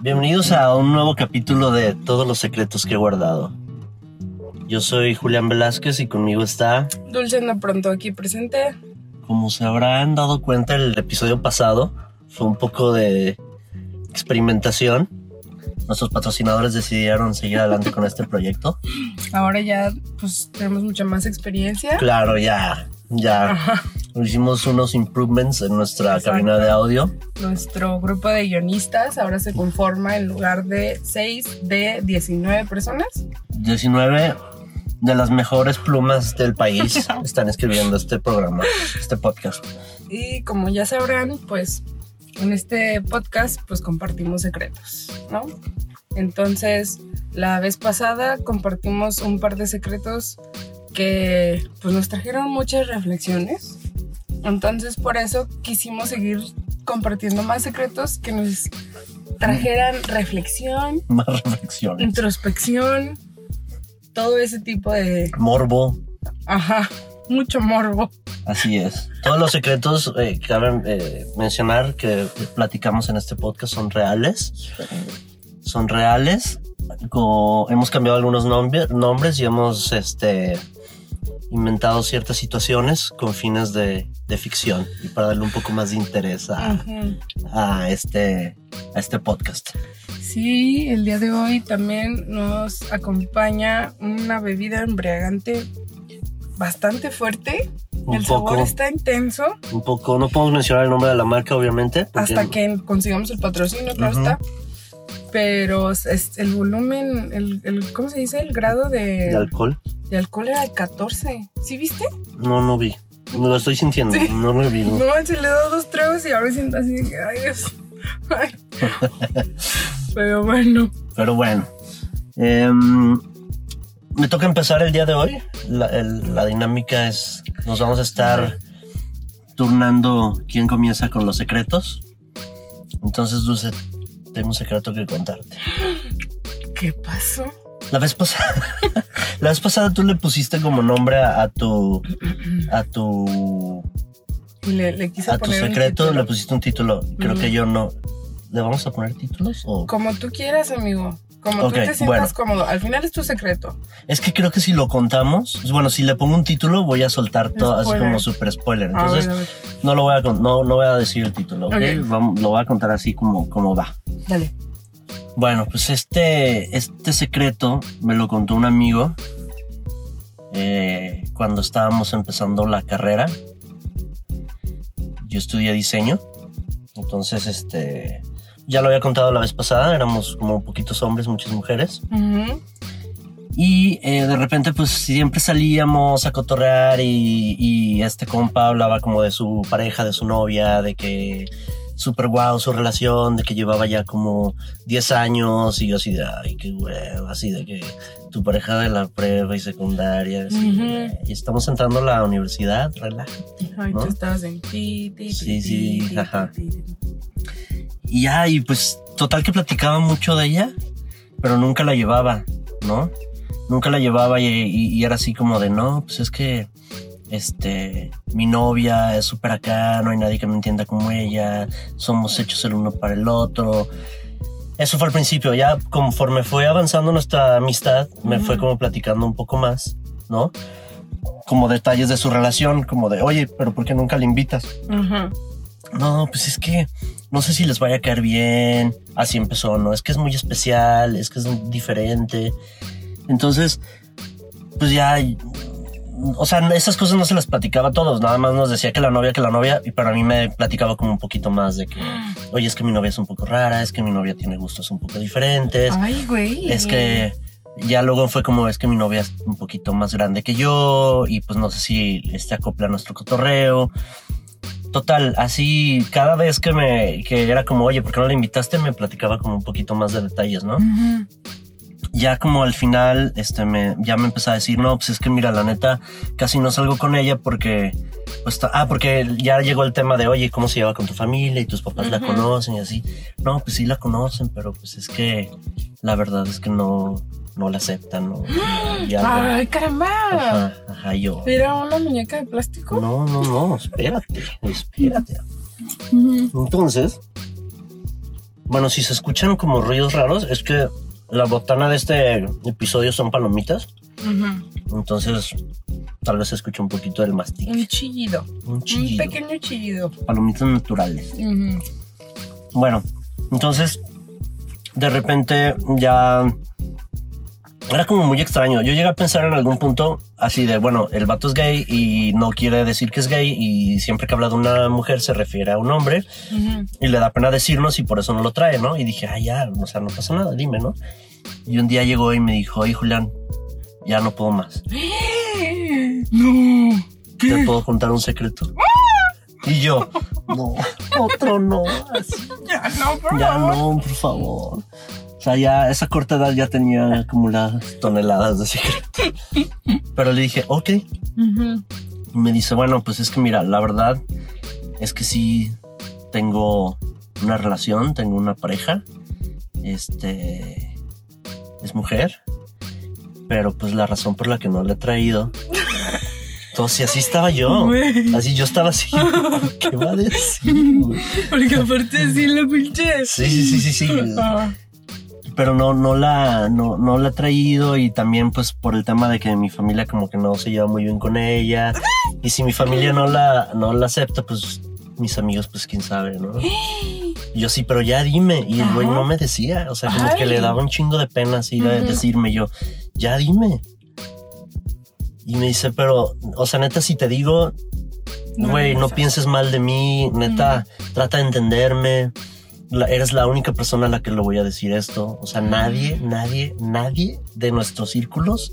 Bienvenidos a un nuevo capítulo de Todos los secretos que he guardado. Yo soy Julián Velázquez y conmigo está, Dulce no pronto aquí presente. como se habrán dado cuenta, el episodio pasado fue un poco de experimentación. Nuestros patrocinadores decidieron seguir adelante con este proyecto. Ahora ya pues tenemos mucha más experiencia. Claro, ya, ya Ajá. Hicimos unos improvements en nuestra Exacto. cabina de audio. Nuestro grupo de guionistas ahora se conforma en lugar de 6 de 19 personas. 19 de las mejores plumas del país están escribiendo este programa, este podcast. Y como ya sabrán, pues en este podcast pues compartimos secretos, ¿no? Entonces, la vez pasada compartimos un par de secretos que pues nos trajeron muchas reflexiones. Entonces, por eso quisimos seguir compartiendo más secretos que nos trajeran reflexión, Más reflexiones. introspección, todo ese tipo de, Morbo, ajá, mucho morbo. así es. Todos los secretos eh, cabe eh, mencionar que platicamos en este podcast son reales. Son reales. Hemos cambiado algunos nombre- nombres y hemos este, inventado ciertas situaciones con fines de, de ficción y para darle un poco más de interés a, a este, a este podcast. Sí, el día de hoy también nos acompaña una bebida embriagante bastante fuerte. Un el poco, sabor está intenso un poco, no podemos mencionar el nombre de la marca, obviamente. hasta que consigamos el patrocinio, claro Ujú. está. Pero es el volumen, el, el- ¿cómo se dice? El grado de, de alcohol. De alcohol era de 14. ¿Sí viste? No, no vi. Me lo estoy sintiendo. Sí. No lo vi. no. No, se le da dos tragos y ahora me siento así de que, ay Dios. Ay. Pero bueno. Pero bueno. Em, me toca empezar el día de hoy. La, el- la dinámica es, nos vamos a estar turnando quién comienza con los secretos. Entonces, Dulce, tengo un secreto que contarte. ¿Qué pasó? La vez pasada, la vez pasada tú le pusiste como nombre a, a tu, a tu, le, le quise a tu poner secreto, le pusiste un título. Creo que yo no. ¿Le vamos a poner títulos? O? Como tú quieras, amigo. Como Ok, tú te sientas bueno. cómodo. Al final es tu secreto. Es que creo que si lo contamos, bueno, si le pongo un título, voy a soltar todo así como super spoiler. A Entonces, ver, a ver. no lo voy a no, no voy a decir el título, ¿ok? Vamos- lo voy a contar así como, como va. Dale. Bueno, pues este, este secreto me lo contó un amigo eh, cuando estábamos empezando la carrera. Yo estudié diseño, entonces este ya lo había contado la vez pasada, éramos como poquitos hombres, muchas mujeres. Y eh, de repente, pues siempre salíamos a cotorrear y, y este compa hablaba como de su pareja, de su novia, de que súper guau su relación, de que llevaba ya como 10 años y yo así de, ay, qué huevo, así de que tu pareja de la prueba y secundaria, así, y estamos entrando a la universidad, relájate. Ay, ¿No? tú estabas en ti, Sí, sí, ti, ajá. ti. Y ya, y pues total que platicaba mucho de ella, pero nunca la llevaba, ¿no? Nunca la llevaba y, y- y era así como de, no, pues es que, este, mi novia es súper acá, no hay nadie que me entienda como ella, somos hechos el uno para el otro. Eso fue al principio, ya conforme fue avanzando nuestra amistad, me fue como platicando un poco más, ¿no? Como detalles de su relación, como de, oye, pero ¿por qué nunca la invitas? No, pues es que no sé si les vaya a caer bien. Así empezó, ¿no? Es que es muy especial, es que es diferente. Entonces, pues ya, o sea, esas cosas no se las platicaba a todos, nada más nos decía que la novia, que la novia, y para mí me platicaba como un poquito más de que, oye, es que mi novia es un poco rara, es que mi novia tiene gustos un poco diferentes, Ay, güey. es que ya luego fue como, es que mi novia es un poquito más grande que yo, y pues no sé si este acopla nuestro cotorreo. Total, así cada vez que me que era como, oye, ¿por qué no la invitaste? Me platicaba como un poquito más de detalles, ¿no? Ya como al final, este, me, ya me empezó a decir, no, pues es que mira, la neta, casi no salgo con ella porque, pues, ah, porque ya llegó el tema de, oye, ¿cómo se lleva con tu familia? Y tus papás la conocen y así. No, pues sí la conocen, pero pues es que la verdad es que no, no la aceptan, ¿no? Algo. Ay, caramba. Ajá, ajá, yo. ¿Era una muñeca de plástico? No, no, no, espérate, espérate. Entonces, Bueno, si se escuchan como ruidos raros, es que la botana de este episodio son palomitas. Entonces, tal vez se escuche un poquito del mastic. Un chillido. Un Un chillido. pequeño chillido. Palomitas naturales. Bueno, entonces, de repente ya. Era como muy extraño. Yo llegué a pensar en algún punto así de, bueno, el vato es gay y no quiere decir que es gay y siempre que habla de una mujer se refiere a un hombre Ujú. y le da pena decirnos y por eso no lo trae, ¿no? Y dije, ah, ya, o sea, no pasa nada, dime, ¿no? Y un día llegó y me dijo, oye, Julián, ya no puedo más. No. Te puedo contar un secreto. Y yo, no, otro no, así, Ya no, por ya favor. no, por favor. O sea, ya a esa corta edad ya tenía acumuladas toneladas de secreto. Pero le dije, ok. Y me dice, bueno, pues es que mira, la verdad es que sí tengo una relación, tengo una pareja. Este es mujer. Pero pues la razón por la que no la he traído. Entonces, así estaba yo. Así yo estaba así. ¿Qué va a decir? Porque aparte sí la pinche. Sí, sí, sí, sí, sí. Ah, Pero no, no la, no, no la he traído y también pues por el tema de que mi familia como que no se lleva muy bien con ella. Y si mi familia no la, no la acepta, pues mis amigos, pues quién sabe, ¿no? Yo sí, pero ya dime. Y el güey no me decía. O sea, como Ay. que le daba un chingo de pena así de Ujú. decirme yo, ya dime. Y me dice, pero, o sea, neta, si te digo, güey, no pienses mal de mí, neta, trata de entenderme. La- eres la única persona a la que le voy a decir esto. O sea, nadie, nadie, nadie de nuestros círculos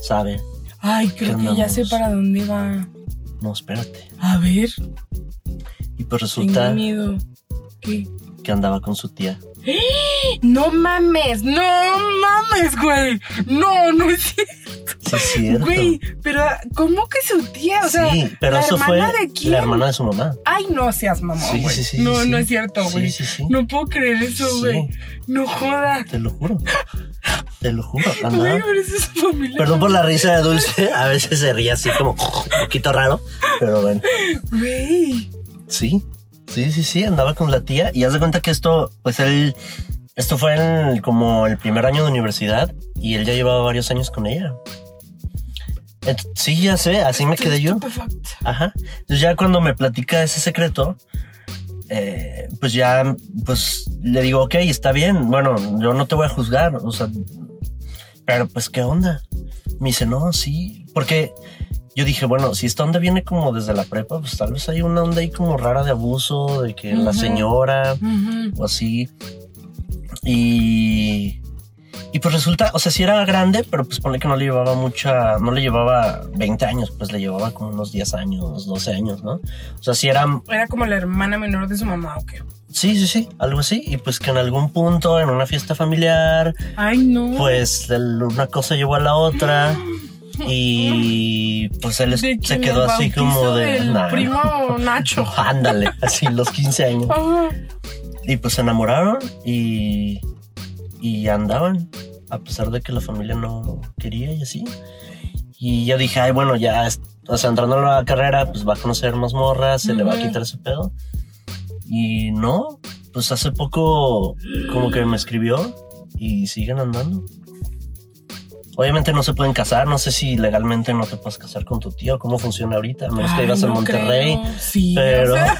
sabe. Ay, creo ¿Qué que ya sé para dónde va. No, espérate. A ver, Y pues tengo resulta miedo. ¿Qué? que andaba con su tía. No mames, no mames, güey. No, no es cierto. Sí, es cierto. Güey, pero ¿cómo que su tía? O sea, sí, pero ¿la eso fue hermana de quién? la hermana de su mamá. Ay, no seas mamón, Sí, güey. sí, sí, no, sí. no es cierto, Sí, güey. sí, sí. No puedo creer eso, Sí. güey. No jodas. Te lo juro. Te lo juro. Güey, es familia. Perdón por la risa de Dulce. A veces se ríe así como un poquito raro. Pero bueno. Güey. Sí. Sí, sí, sí. Andaba con la tía. Y haz de cuenta que esto, pues él. Esto fue en como el primer año de universidad. Y él ya llevaba varios años con ella. Ent- sí, ya sé. Así me quedé yo. Ajá. Entonces ya cuando me platica ese secreto, eh, pues ya, pues le digo, ok, está bien. Bueno, yo no te voy a juzgar. O sea, pero pues, ¿qué onda? Me dice, no, sí. Porque yo dije, bueno, si esta onda viene como desde la prepa, pues tal vez hay una onda ahí como rara de abuso, de que la señora o así. Y. Y pues resulta, o sea, sí era grande, pero pues pone que no le llevaba mucha, no le llevaba 20 años, pues le llevaba como unos 10 años, 12 años, ¿no? O sea, sí era, Era como la hermana menor de su mamá, ¿o qué? sí, sí, sí, algo así. Y pues que en algún punto, en una fiesta familiar, Ay, no. pues el- una cosa llevó a la otra. Y pues él se quedó el así como de. del "Nah". primo Nacho. Ándale, así los 15 años. Y pues se enamoraron y, y andaban, a pesar de que la familia no quería y así. Y yo dije, ay, bueno, ya, o sea, entrando a la carrera, pues va a conocer más morras, se le va a quitar ese pedo. Y no, pues hace poco como que me escribió y siguen andando. Obviamente no se pueden casar, no sé si legalmente no te puedes casar con tu tío, cómo funciona ahorita, a menos que vivas en no Monterrey. creo. Sí, Pero o sea,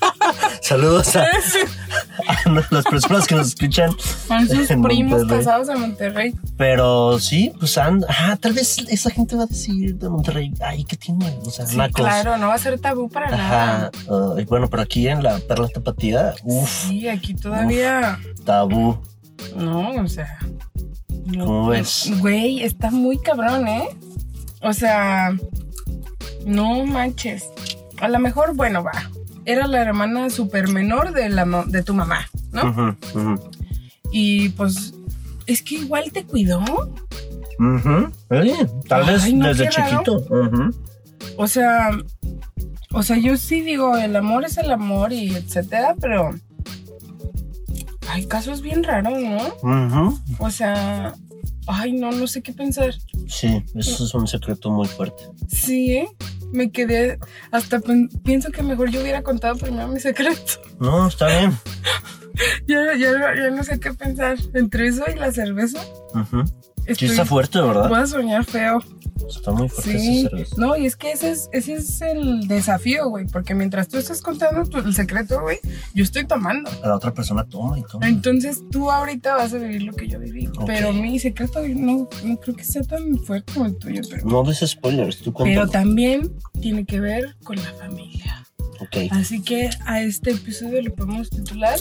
saludos a, a las personas que nos escuchan. son sus en primos Monterrey. casados en Monterrey. Pero sí, pues anda. Ah, tal vez esa gente va a decir de Monterrey, ay, ¿qué tiene? O sea, Sí, nacos. claro, no va a ser tabú para Ajá. nada. y bueno, pero aquí en la Perla Tapatía, uff, Sí, aquí todavía. tabú. No, o sea. No. ¿Cómo ves? Güey, está muy cabrón, ¿eh? O sea, no manches. A lo mejor, bueno, va. Era la hermana super menor de, la, de tu mamá, ¿no? Y pues, es que igual te cuidó. Oye, tal vez Ay, no, desde chiquito. O sea, o sea, yo sí digo, el amor es el amor y etcétera, pero hay casos bien raros, ¿no? Ujú. O sea, ay, no, no sé qué pensar. Sí, eso es un secreto muy fuerte. Sí, ¿eh? me quedé, hasta pienso que mejor yo hubiera contado primero mi secreto. No, está bien. ya, ya, ya no sé qué pensar. Entre eso y la cerveza. Sí estoy- está fuerte, ¿verdad? Voy a soñar feo. Está muy fuerte Sí. No, y es que ese es, ese es el desafío, güey. Porque mientras tú estás contando tu- el secreto, güey, yo estoy tomando. La otra persona toma y toma. Entonces tú ahorita vas a vivir lo que yo viví. Pero mi secreto no, no creo que sea tan fuerte como el tuyo. Pero, No des spoilers, tú pero cuéntalo. también tiene que ver con la familia. Ok. Así que a este episodio le podemos titular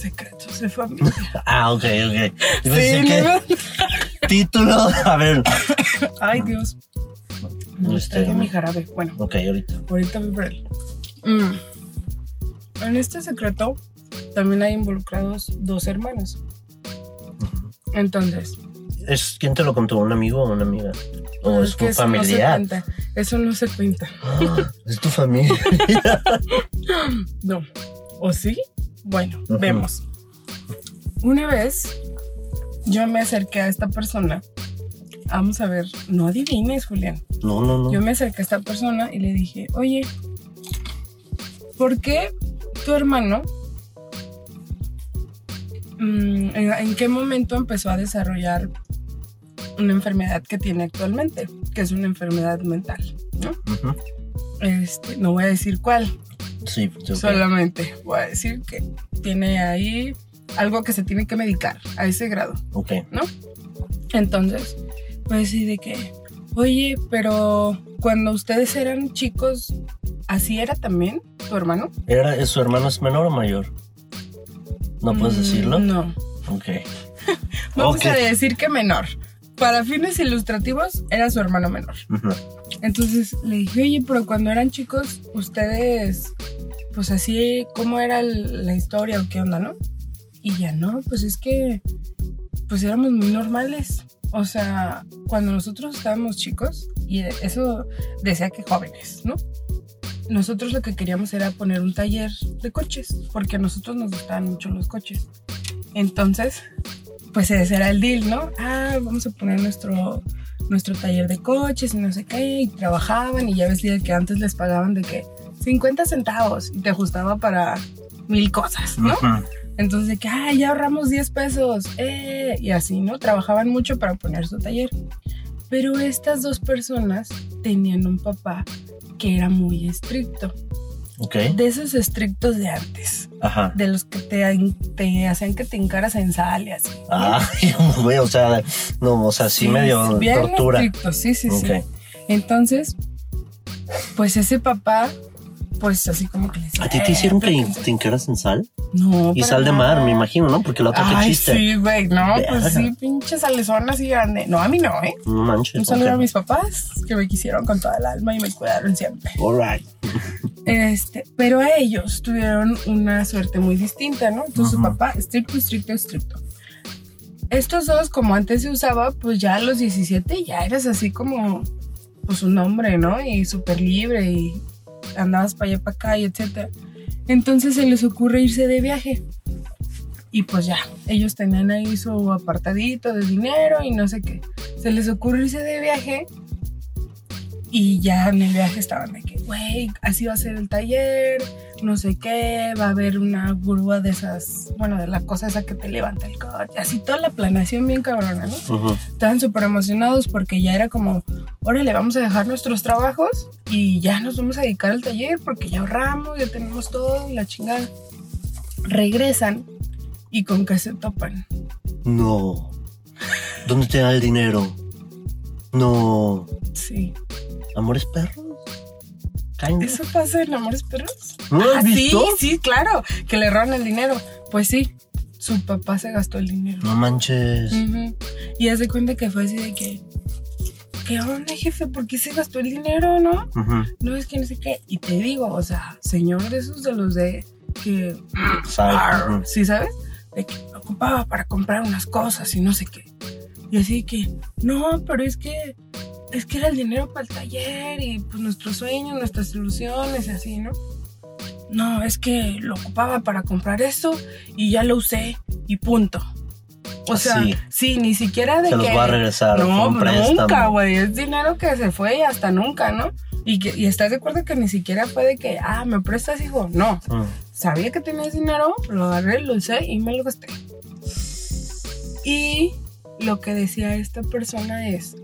Secretos de familia. Ah, ok, ok. Yo Sí, que. Título. A ver. Ay, Dios. No Este- traigo mi jarabe. Bueno, Ok, ahorita. ahorita voy por él. Mm. En este secreto también hay involucrados dos hermanos. Entonces, ¿Es quién te lo contó? ¿Un amigo o una amiga? ¿O es, que un eso no se cuenta. Eso no se cuenta. Ah, es tu familia. No. ¿O sí? Bueno, vemos. Una vez yo me acerqué a esta persona. Vamos a ver, no adivines, Julián. No, no, no. Yo me acerqué a esta persona y le dije, oye, ¿por qué tu hermano, mm, en, en qué momento empezó a desarrollar una enfermedad que tiene actualmente, que es una enfermedad mental? ¿no? Este, no voy a decir cuál, Sí, solamente voy a decir que tiene ahí algo que se tiene que medicar a ese grado. Ok. Entonces, pues sí, de que, oye, pero cuando ustedes eran chicos, ¿así era también tu hermano? ¿Era, ¿Su hermano es menor o mayor? ¿No puedes Mm, decirlo? No. Ok. Vamos a decir que menor. Para fines ilustrativos, era su hermano menor. Entonces le dije, oye, pero cuando eran chicos, ustedes, pues así, ¿cómo era la historia o qué onda, no? Y ya no, pues es que, pues éramos muy normales. O sea, cuando nosotros estábamos chicos, y eso decía que jóvenes, ¿no? Nosotros lo que queríamos era poner un taller de coches, porque a nosotros nos gustaban mucho los coches. Entonces, pues ese era el deal, ¿no? Ah, vamos a poner nuestro, nuestro taller de coches y no sé qué, y trabajaban y ya ves que antes les pagaban de que 50 centavos y te ajustaba para mil cosas, ¿no? Entonces de que, ah, ya ahorramos 10 pesos, eh, y así, ¿no? Trabajaban mucho para poner su taller. Pero estas dos personas tenían un papá que era muy estricto, Ok. de esos estrictos de antes, Ajá. de los que te, te hacían que te encaras en sal y así. Ay, güey, o sea, no, o sea, sí, medio bien tortura. estricto, sí, sí, sí. Entonces, pues ese papá, pues así como que le decía, ¿A ti te "Eh, hicieron que fíjense". te encaras en sal? No, Y sal de mar, me imagino, ¿no? Porque la otra que chiste. sí, güey, no, pues sí, pinche salezón así grande. No, a mí no, ¿eh? No manches. Un saludo a mis papás que me quisieron con toda el alma y me cuidaron siempre. All right. Este, pero ellos tuvieron una suerte muy distinta, ¿no? Entonces su papá, estricto, estricto, estricto. Estos dos, como antes se usaba, pues ya a los 17 ya eras así como, pues un hombre, ¿no? Y súper libre y andabas para allá, para acá y etcétera. Entonces se les ocurre irse de viaje. Y pues ya, ellos tenían ahí su apartadito de dinero y no sé qué. Se les ocurre irse de viaje y ya en el viaje estaban de que, güey, así va a ser el taller, no sé qué, va a haber una grúa de esas, bueno, de la cosa esa que te levanta el coche, así toda la planeación bien cabrona, ¿no? Estaban súper emocionados porque ya era como, órale, vamos a dejar nuestros trabajos y ya nos vamos a dedicar al taller porque ya ahorramos, ya tenemos todo, la chingada. Regresan y con qué se topan. No. ¿Dónde te da el dinero? No. Sí. ¿Amores perros? ¿Eso pasa en Amores Perros? ¿No lo has Ah, sí, visto? sí, claro, que le roban el dinero. Pues sí, su papá se gastó el dinero. No manches. Y hace cuenta que fue así de que, ¿qué onda, jefe? ¿Por qué se gastó el dinero, no? No es que no sé qué. Y te digo, o sea, señor de esos de los de que, Ujú. ¿sí sabes? De que ocupaba para comprar unas cosas y no sé qué. Y así que, no, pero es que, es que era el dinero para el taller y pues nuestros sueños, nuestras ilusiones y así, ¿no? No, es que lo ocupaba para comprar esto y ya lo usé y punto. O sea, sí, ni siquiera de Se que... los va a regresar. No, nunca, güey. Es dinero que se fue y hasta nunca, ¿no? Y, que, y estás de acuerdo que ni siquiera fue de que, ah, me prestas, hijo. No. Mm. sabía que tenías dinero, lo agarré, lo usé y me lo gasté. Y lo que decía esta persona es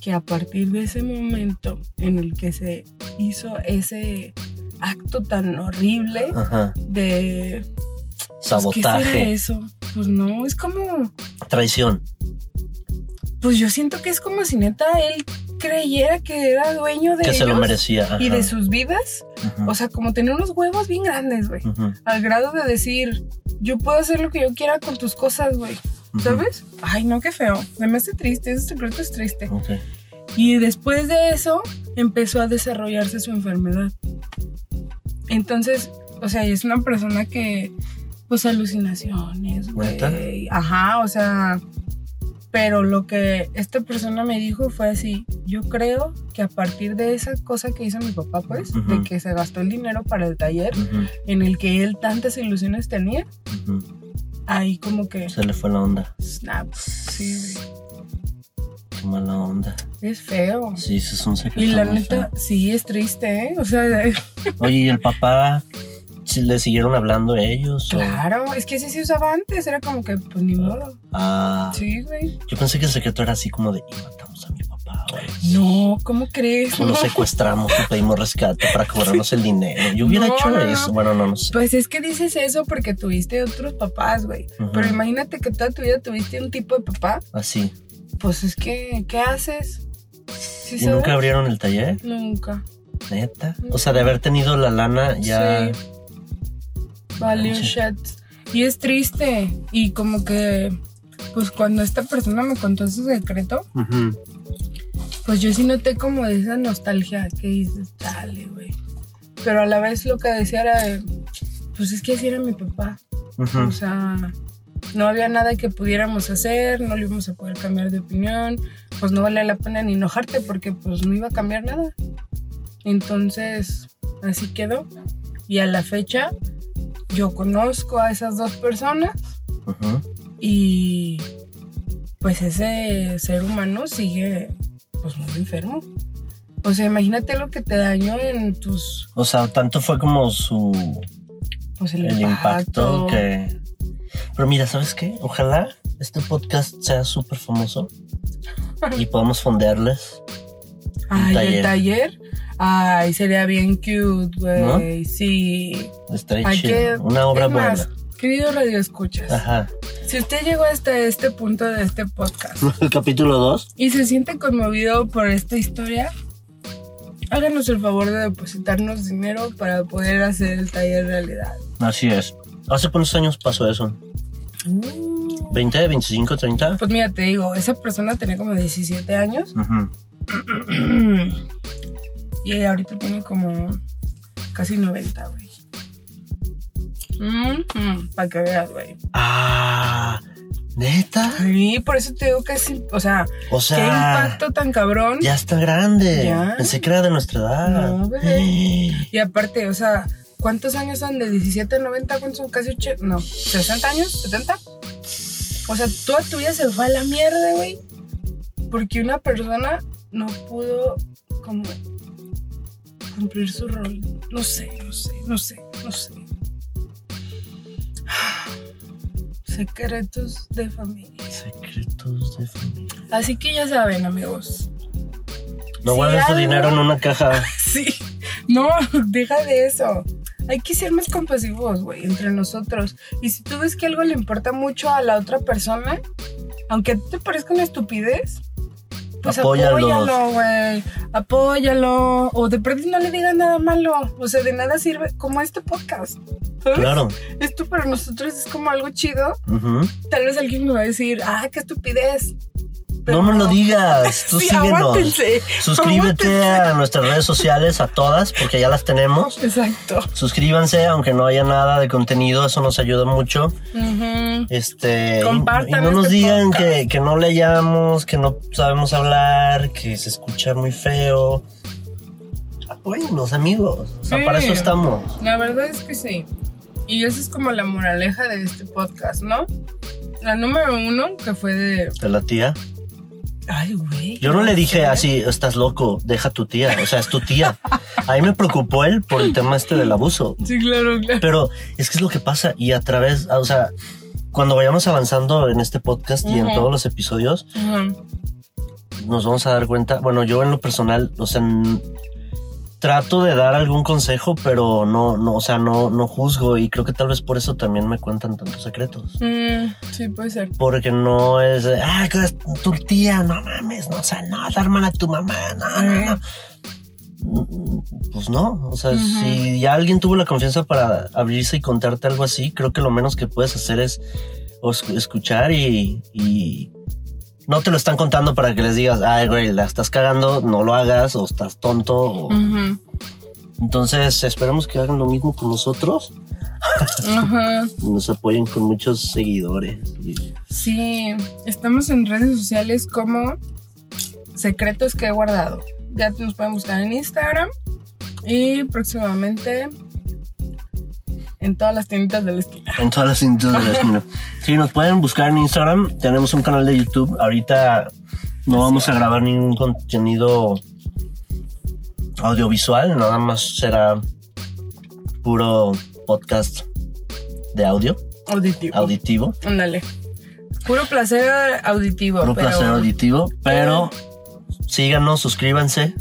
que a partir de ese momento en el que se hizo ese acto tan horrible Ajá. de pues, ¿qué será Sabotaje. eso? Pues no, es como Traición. pues yo siento que es como si neta él creyera que era dueño de Que se lo ellos merecía. Ajá. y de sus vidas, o sea, como tener unos huevos bien grandes, güey, al grado de decir, yo puedo hacer lo que yo quiera con tus cosas, güey. ¿Sabes? Ay, no, qué feo. Se me hace triste, ese secreto es triste. Ok. Y después de eso empezó a desarrollarse su enfermedad. Entonces, o sea, es una persona que, pues alucinaciones, güey. Ajá, o sea, pero lo que esta persona me dijo fue así, yo creo que a partir de esa cosa que hizo mi papá, pues, de Ujú. que se gastó el dinero para el taller Ujú, en el que él tantas ilusiones tenía, ujú. Ahí como que, Se le fue la onda. snap, sí, güey. Qué mala onda. Es feo. Sí, eso es un secreto. Y la muy neta, sí, es triste, ¿eh? O sea, feo. Oye, ¿y el papá? ¿sí ¿Le siguieron hablando ellos? o- claro, es que así se usaba antes, era como que, pues ni modo. Ah, Sí, güey. yo pensé que el secreto era así como de, y matamos a mi No, ¿cómo crees? Lo secuestramos y pedimos rescate para cobrarnos el dinero. Yo hubiera No, hecho no, no. eso. Bueno, no, no sé. Pues es que dices eso porque tuviste otros papás, güey. Pero imagínate que toda tu vida tuviste un tipo de papá, Así. pues es que, ¿qué haces? ¿Sí ¿Y sabes? nunca abrieron el taller? Nunca. Neta. O sea, de haber tenido la lana ya. Sí. Valió shit. Y es triste. Y como que, pues cuando esta persona me contó su secreto, Ujú. Pues yo sí noté como esa nostalgia que dices, dale, güey. Pero a la vez lo que decía era, de, pues es que así era mi papá. O sea, no había nada que pudiéramos hacer, no le íbamos a poder cambiar de opinión, pues no valía la pena ni enojarte porque pues no iba a cambiar nada. Entonces, así quedó. Y a la fecha, yo conozco a esas dos personas Ujú. y pues ese ser humano sigue pues muy enfermo. O sea, imagínate lo que te dañó en tus O sea, tanto fue como su pues el, el impacto. impacto que. Pero mira, ¿sabes qué? Ojalá este podcast sea súper famoso y podamos fondearles. Ay, taller. el taller. Ay, sería bien cute, güey. Sí. Estaría chido. Una obra es más, buena. Querido Radio Escuchas, Ajá. Si usted llegó hasta este punto de este podcast El capítulo 2. y se siente conmovido por esta historia, háganos el favor de depositarnos dinero para poder hacer el taller realidad. Así es. ¿Hace cuántos años pasó eso? Uh. ¿20, 25, 30? Pues mira, te digo, esa persona tenía como 17 años y ahorita tiene como casi 90, güey. para que veas, güey. Ah, neta. Sí, por eso te digo que sí, o sea, O qué sea, impacto tan cabrón. ya está grande. Ya. Pensé que era de nuestra edad. No, bebé. Y aparte, o sea, ¿cuántos años son? ¿De 17 a 90? ¿Cuántos son? ¿Casi 80? No, ¿60 años? ¿70? O sea, toda tu vida se fue a la mierda, güey. Porque una persona no pudo como cumplir su rol. No sé, no sé, no sé, no sé. Secretos de familia. Secretos de familia. Así que ya saben, amigos. No Si guardes tu dinero en una caja. Sí. No, deja de eso. Hay que ser más compasivos, güey, entre nosotros. Y si tú ves que algo le importa mucho a la otra persona, aunque te parezca una estupidez, pues apóyalo, güey. Apóyalo. O de pronto no le digas nada malo. O sea, de nada sirve como este podcast. ¿sabes? Claro. Esto para nosotros es como algo chido. Tal vez alguien me va a decir, ah, qué estupidez. No me lo digas. Tú Sí, síguenos. aguántense. Suscríbete Aguántense. a nuestras redes sociales, a todas, porque ya las tenemos. Exacto. Suscríbanse, aunque no haya nada de contenido, eso nos ayuda mucho. Este, Compartan y, no nos este digan que, que no leamos, que no sabemos hablar, que se escucha muy feo. Apóyennos, amigos. O sea, Sí. para eso estamos. La verdad es que sí. Y esa es como la moraleja de este podcast, ¿no? La número uno, que fue de De la tía. Ay, güey. Yo no le dije así, estás loco, deja a tu tía. O sea, es tu tía. A mí me preocupó él por el tema este del abuso. Sí, claro, claro. Pero es que es lo que pasa y a través, o sea, cuando vayamos avanzando en este podcast y en todos los episodios, nos vamos a dar cuenta, bueno, yo en lo personal, o sea, trato de dar algún consejo, pero no, no, o sea, no, no juzgo y creo que tal vez por eso también me cuentan tantos secretos. Mm, sí, puede ser. Porque no es, ah, tu tía, no mames, no, o sea, no, la hermana de tu mamá, no, no, no. Pues no, o sea, si ya alguien tuvo la confianza para abrirse y contarte algo así, creo que lo menos que puedes hacer es escuchar y, y no te lo están contando para que les digas, ay, güey, la estás cagando, no lo hagas, o estás tonto. o-. Entonces, esperemos que hagan lo mismo con nosotros Ajá. y nos apoyen con muchos seguidores. Sí, estamos en redes sociales como Secretos que he guardado. Ya nos pueden buscar en Instagram y próximamente en todas las tienditas de la esquina. En todas las industrias de la esquina. Sí, nos pueden buscar en Instagram. Tenemos un canal de YouTube. Ahorita no vamos a grabar ningún contenido audiovisual. Nada más será puro podcast de audio, Auditivo. auditivo. Ándale. Puro placer auditivo. Puro pero- placer auditivo. Pero síganos, suscríbanse.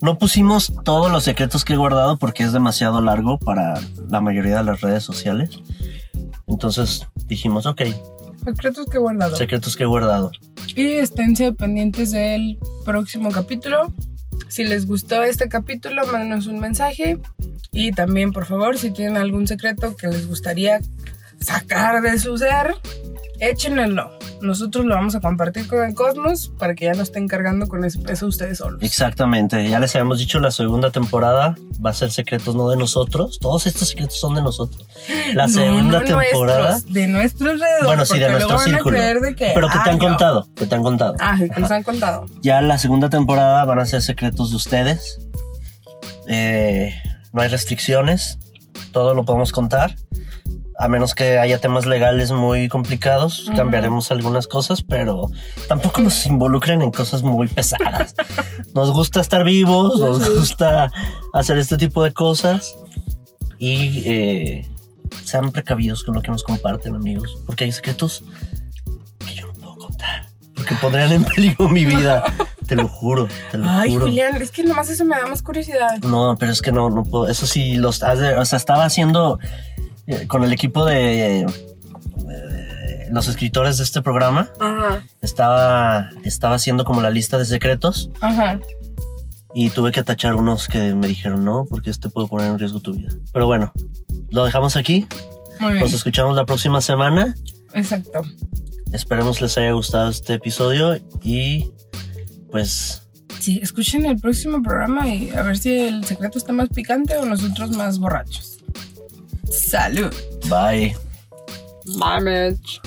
No pusimos todos los secretos que he guardado porque es demasiado largo para la mayoría de las redes sociales. Entonces dijimos, ok, Secretos que he guardado. secretos que he guardado. Y esténse pendientes del próximo capítulo. Si les gustó este capítulo, mándenos un mensaje. Y también, por favor, si tienen algún secreto que les gustaría sacar de su ser, échenlo. Nosotros lo vamos a compartir con el Cosmos para que ya no estén cargando con ese peso ustedes solos. Exactamente, ya les habíamos dicho, la segunda temporada va a ser secretos no de nosotros. Todos estos secretos son de nosotros. La No, segunda no temporada, nuestros, de nuestro alrededor. bueno, sí, de nuestro círculo. creer de que, Pero que te "Ah, han yo". contado, que te han contado. Ah, que nos han contado. Ya la segunda temporada van a ser secretos de ustedes. Eh, no hay restricciones, todo lo podemos contar. A menos que haya temas legales muy complicados, cambiaremos algunas cosas, pero tampoco nos involucren en cosas muy pesadas. Nos gusta estar vivos, nos gusta hacer este tipo de cosas y eh, sean precavidos con lo que nos comparten, amigos, porque hay secretos que yo no puedo contar, porque pondrían en peligro mi vida. Te lo juro, te lo Ay, juro. Julián, es que nomás eso me da más curiosidad. No, pero es que no, no puedo. Eso sí, los o sea, estaba haciendo con el equipo de eh, los escritores de este programa. Ajá, Estaba, estaba haciendo como la lista de secretos ajá. y tuve que tachar unos que me dijeron no, porque este puede poner en riesgo tu vida. Pero bueno, lo dejamos aquí. Muy bien. Nos escuchamos la próxima semana. Exacto. Esperemos les haya gustado este episodio y pues Sí, escuchen el próximo programa y a ver si el secreto está más picante o nosotros más borrachos. Salut, Bye. bye, Marmage.